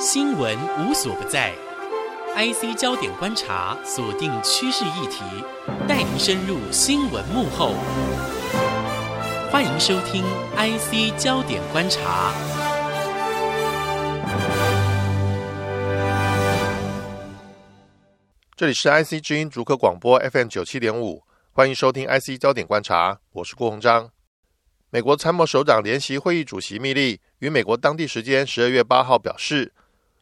新闻无所不在，IC 焦点观察锁定趋势议题，带您深入新闻幕后。欢迎收听 IC 焦点观察。这里是 IC 之音逐客广播 FM 九七点五，欢迎收听 IC 焦点观察，我是郭鸿章。美国参谋首长联席会议主席密利于美国当地时间十二月八号表示，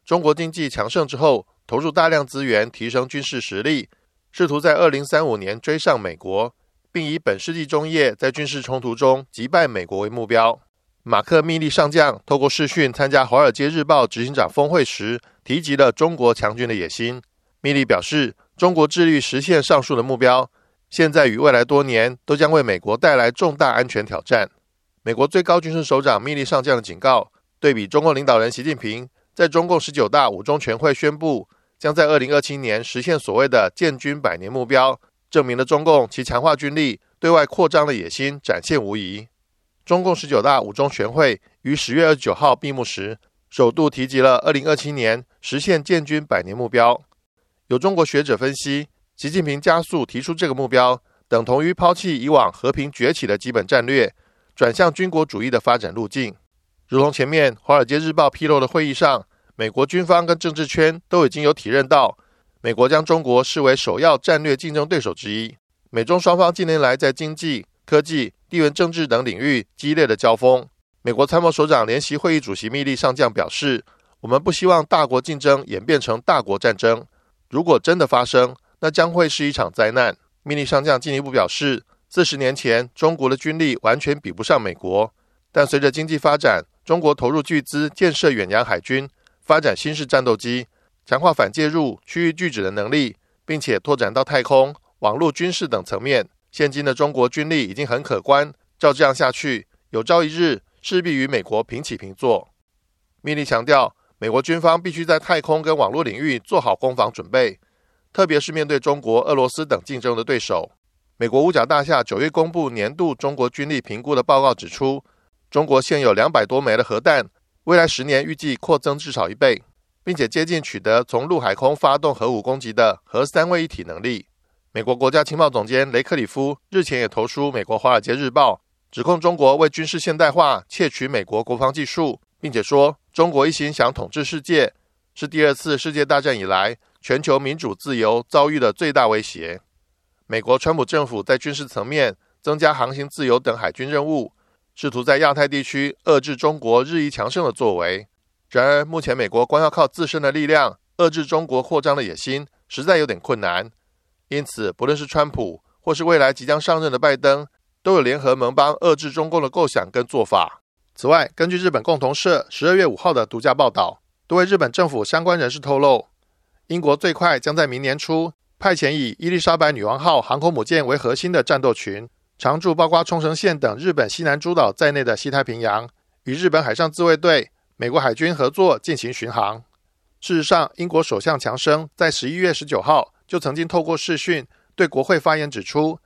中国经济强盛之后，投入大量资源提升军事实力，试图在二零三五年追上美国，并以本世纪中叶在军事冲突中击败美国为目标。马克密利上将透过视讯参加《华尔街日报》执行长峰会时，提及了中国强军的野心。密利表示，中国致力实现上述的目标，现在与未来多年都将为美国带来重大安全挑战。美国最高军事首长密利上将的警告，对比中共领导人习近平在中共十九大五中全会宣布将在二零二七年实现所谓的建军百年目标，证明了中共其强化军力、对外扩张的野心展现无疑。中共十九大五中全会于十月二十九号闭幕时，首度提及了二零二七年实现建军百年目标。有中国学者分析，习近平加速提出这个目标，等同于抛弃以往和平崛起的基本战略。转向军国主义的发展路径，如同前面《华尔街日报》披露的会议上，美国军方跟政治圈都已经有体认到，美国将中国视为首要战略竞争对手之一。美中双方近年来在经济、科技、地缘政治等领域激烈的交锋。美国参谋首长联席会议主席密利上将表示：“我们不希望大国竞争演变成大国战争，如果真的发生，那将会是一场灾难。”密利上将进一步表示。四十年前，中国的军力完全比不上美国。但随着经济发展，中国投入巨资建设远洋海军，发展新式战斗机，强化反介入、区域拒止的能力，并且拓展到太空、网络军事等层面。现今的中国军力已经很可观。照这样下去，有朝一日势必与美国平起平坐。密令强调，美国军方必须在太空跟网络领域做好攻防准备，特别是面对中国、俄罗斯等竞争的对手。美国五角大厦九月公布年度中国军力评估的报告指出，中国现有两百多枚的核弹，未来十年预计扩增至少一倍，并且接近取得从陆海空发动核武攻击的核三位一体能力。美国国家情报总监雷克里夫日前也投书美国《华尔街日报》，指控中国为军事现代化窃取美国国防技术，并且说中国一心想统治世界，是第二次世界大战以来全球民主自由遭遇的最大威胁。美国川普政府在军事层面增加航行自由等海军任务，试图在亚太地区遏制中国日益强盛的作为。然而，目前美国光要靠自身的力量遏制中国扩张的野心，实在有点困难。因此，不论是川普或是未来即将上任的拜登，都有联合盟邦遏制中共的构想跟做法。此外，根据日本共同社十二月五号的独家报道，多位日本政府相关人士透露，英国最快将在明年初。派遣以伊丽莎白女王号航空母舰为核心的战斗群，常驻包括冲绳县等日本西南诸岛在内的西太平洋，与日本海上自卫队、美国海军合作进行巡航。事实上，英国首相强生在十一月十九号就曾经透过视讯对国会发言指出，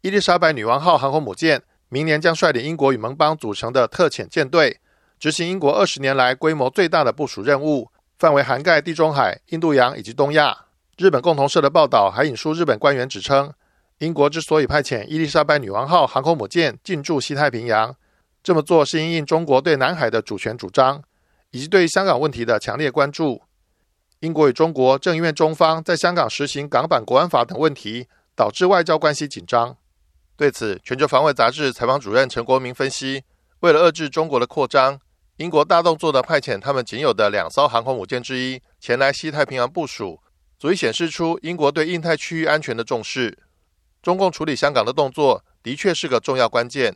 伊丽莎白女王号航空母舰明年将率领英国与盟邦组成的特遣舰队，执行英国二十年来规模最大的部署任务，范围涵盖地中海、印度洋以及东亚。日本共同社的报道还引述日本官员指称，英国之所以派遣伊丽莎白女王号航空母舰进驻西太平洋，这么做是因应中国对南海的主权主张，以及对香港问题的强烈关注。英国与中国正因为中方在香港实行港版国安法等问题，导致外交关系紧张。对此，全球防卫杂志采访主任陈国明分析，为了遏制中国的扩张，英国大动作的派遣他们仅有的两艘航空母舰之一前来西太平洋部署。足以显示出英国对印太区域安全的重视。中共处理香港的动作的确是个重要关键，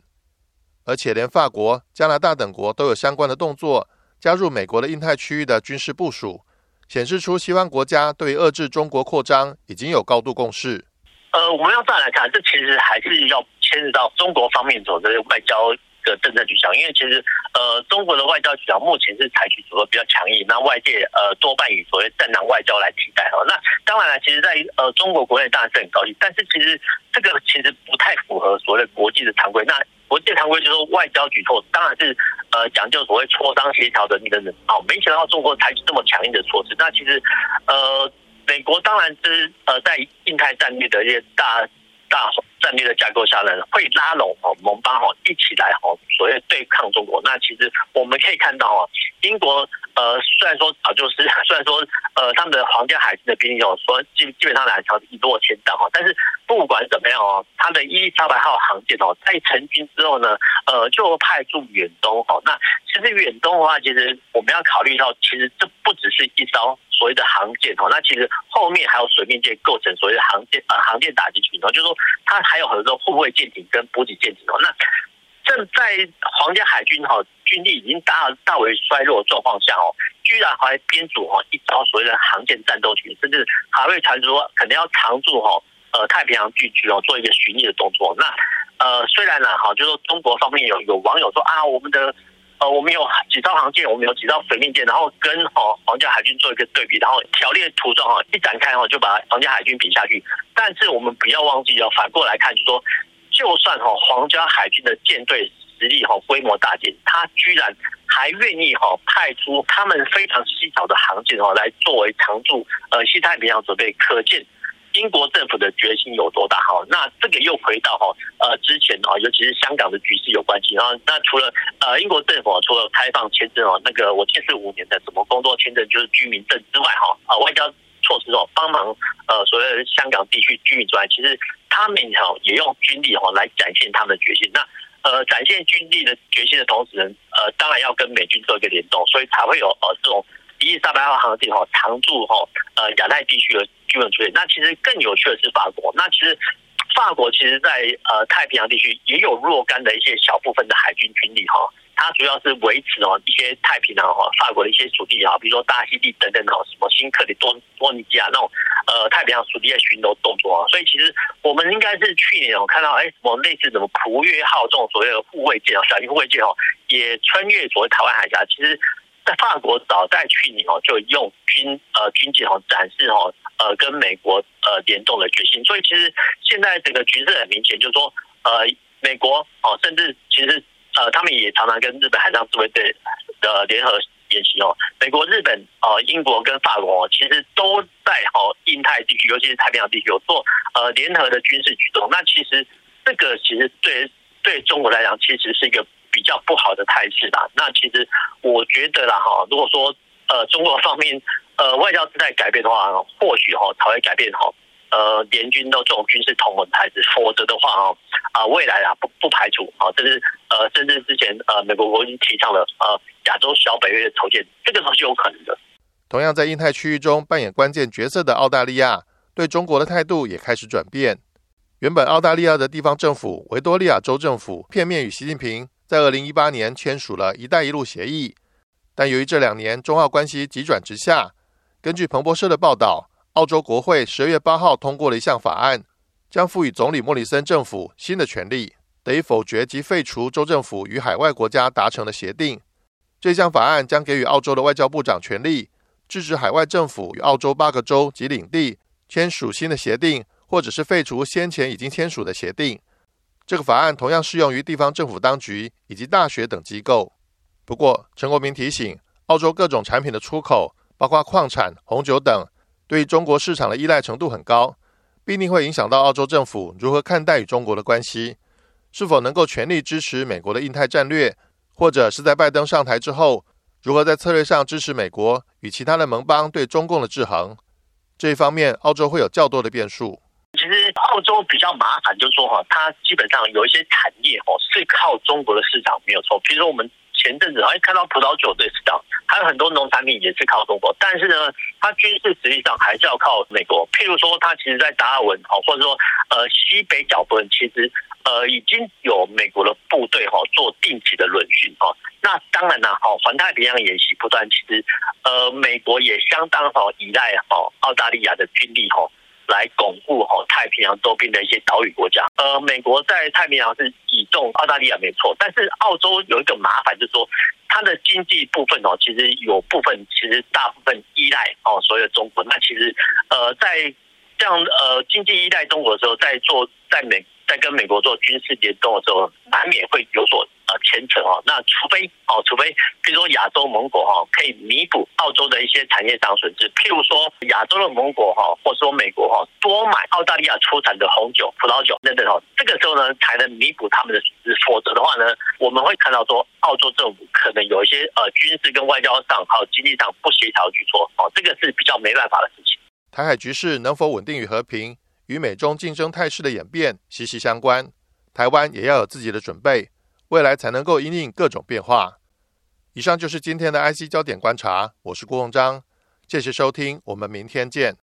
而且连法国、加拿大等国都有相关的动作，加入美国的印太区域的军事部署，显示出西方国家对遏制中国扩张已经有高度共识。呃，我们要再来看，这其实还是要牵涉到中国方面走的外交个政策取向，因为其实呃中国的外交取向目前是采取所谓比较强硬，那外界呃多半以所谓战狼外交来替代哈。那当然了，其实在呃中国国内当然是很高兴，但是其实这个其实不太符合所谓的国际的常规。那国际常规就是说外交举措当然是呃讲究所谓磋商协调的那个人，哦，没想到中国采取这么强硬的措施。那其实呃美国当然是呃在印太战略的一些大。大战略的架构下呢，会拉拢哦盟邦哦一起来哦所谓对抗中国。那其实我们可以看到哦，英国呃虽然说啊就是虽然说呃他们的皇家海军的兵力哦说基基本上来讲一落千丈哦，但是不管怎么样哦，他的伊丽莎白号航舰哦在成军之后呢，呃就派驻远东哦。那其实远东的话，其实我们要考虑到，其实这不只是一艘。所谓的航舰哦，那其实后面还有水面舰构成所谓的航舰呃航舰打击群哦，就是说它还有很多护卫舰艇跟补给舰艇哦。那正在皇家海军哈军力已经大大为衰弱的状况下哦，居然还编组哈一招所谓的航舰战斗群，甚至还会传说可能要常驻哈呃太平洋地区哦做一个巡弋的动作。那呃虽然呢哈，就是说中国方面有有网友说啊我们的。呃，我们有几艘航舰，我们有几艘水面舰，然后跟哈皇家海军做一个对比，然后条列图状哈一展开哈就把皇家海军比下去。但是我们不要忘记要反过来看，就说就算哈皇家海军的舰队实力哈规模大减，他居然还愿意哈派出他们非常稀少的航舰哈来作为常驻呃西太平洋准备，可见。英国政府的决心有多大？哈，那这个又回到哈呃之前啊，尤其是香港的局势有关系。啊，那除了呃英国政府除了开放签证哦，那个我记是五年的什么工作签证，就是居民证之外，哈啊外交措施哦，帮忙呃所谓香港地区居民之外，其实他们哈也用军力哈来展现他们的决心。那呃展现军力的决心的同时呢，呃当然要跟美军做一个联动，所以才会有呃这种伊丽莎白号航舰哈常驻哈呃亚太地区的。基本出现，那其实更有趣的是法国。那其实法国其实，在呃太平洋地区也有若干的一些小部分的海军军力哈。它主要是维持哦一些太平洋哈法国的一些属地啊，比如说大溪地等等哦，什么新克里多多尼基亚那种呃太平洋属地的巡逻动作啊。所以其实我们应该是去年我看到哎什么类似什么普约号这种所谓的护卫舰啊，小型护卫舰哦，也穿越所谓台湾海峡。其实，在法国早在去年哦就用军呃军舰哦展示哦。呃，跟美国呃联动的决心，所以其实现在整个局势很明显，就是说，呃，美国哦，甚至其实呃，他们也常常跟日本海上自卫队的联合演习哦。美国、日本、呃，英国跟法国其实都在哦印太地区，尤其是太平洋地区有做呃联合的军事举动。那其实这个其实对对中国来讲，其实是一个比较不好的态势啦。那其实我觉得啦哈，如果说呃中国方面。呃，外交姿态改变的话，或许哈才会改变哈。呃，联军的这种军事同盟态势，否则的话哈啊，未来啊不不排除啊，这是呃，甚至之前呃，美国国经提倡了呃亚洲小北约的筹建，这个都是有可能的。同样在印太区域中扮演关键角色的澳大利亚，对中国的态度也开始转变。原本澳大利亚的地方政府维多利亚州政府片面与习近平在二零一八年签署了一带一路协议，但由于这两年中澳关系急转直下。根据彭博社的报道，澳洲国会十二月八号通过了一项法案，将赋予总理莫里森政府新的权利，得以否决及废除州政府与海外国家达成的协定。这项法案将给予澳洲的外交部长权力，制止海外政府与澳洲八个州及领地签署新的协定，或者是废除先前已经签署的协定。这个法案同样适用于地方政府当局以及大学等机构。不过，陈国民提醒，澳洲各种产品的出口。包括矿产、红酒等，对中国市场的依赖程度很高，必定会影响到澳洲政府如何看待与中国的关系，是否能够全力支持美国的印太战略，或者是在拜登上台之后，如何在策略上支持美国与其他的盟邦对中共的制衡。这一方面，澳洲会有较多的变数。澳洲比较麻烦，就是说哈，它基本上有一些产业哦是靠中国的市场没有错，比如说我们。前阵子，好像，看到葡萄酒的市场，还有很多农产品也是靠中国，但是呢，它军事实力上还是要靠美国。譬如说，它其实，在达尔文哈，或者说呃西北角部分，其实呃已经有美国的部队哈做定期的轮训哈。那当然了，哈环太平洋演习不断，其实呃美国也相当好依赖哈澳大利亚的军力哈来巩固哈太平洋周边的一些岛屿国家。呃，美国在太平洋是倚重澳大利亚没错，但是澳洲有一个麻烦，就是说它的经济部分哦，其实有部分其实大部分依赖哦所有中国。那其实呃在这样呃经济依赖中国的时候，在做在美。在跟美国做军事联动的时候，难免会有所呃牵扯哦。那除非哦，除非比如说亚洲盟国哈，可以弥补澳洲的一些产业上损失，譬如说亚洲的盟国哈，或者说美国哈，多买澳大利亚出产的红酒、葡萄酒等等哦，这个时候呢，才能弥补他们的损失。否则的话呢，我们会看到说，澳洲政府可能有一些呃军事跟外交上还有经济上不协调举措哦，这个是比较没办法的事情。台海局势能否稳定与和平？与美中竞争态势的演变息息相关，台湾也要有自己的准备，未来才能够因应各种变化。以上就是今天的 IC 焦点观察，我是郭鸿章，谢谢收听，我们明天见。